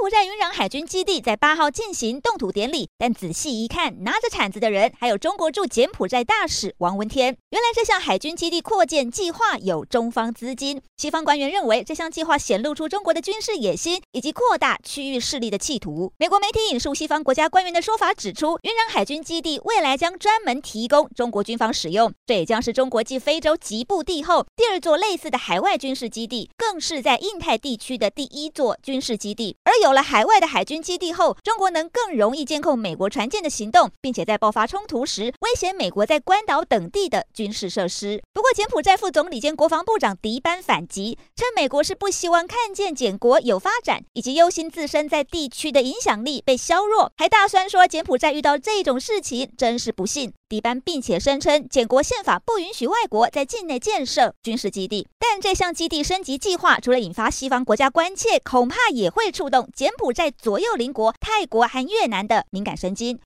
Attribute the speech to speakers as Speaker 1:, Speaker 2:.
Speaker 1: 柬埔寨云壤海军基地在八号进行动土典礼，但仔细一看，拿着铲子的人还有中国驻柬埔寨大使王文天。原来这项海军基地扩建计划有中方资金。西方官员认为，这项计划显露出中国的军事野心以及扩大区域势力的企图。美国媒体引述西方国家官员的说法指出，云壤海军基地未来将专门提供中国军方使用，这也将是中国继非洲吉布地后第二座类似的海外军事基地，更是在印太地区的第一座军事基地。而有有了海外的海军基地后，中国能更容易监控美国船舰的行动，并且在爆发冲突时威胁美国在关岛等地的军事设施。不过，柬埔寨副总理兼国防部长迪班反击，称美国是不希望看见柬国有发展，以及忧心自身在地区的影响力被削弱，还大酸说柬埔寨遇到这种事情真是不幸。迪班并且声称，柬国宪法不允许外国在境内建设军事基地，但这项基地升级计划除了引发西方国家关切，恐怕也会触动柬埔寨左右邻国泰国和越南的敏感神经。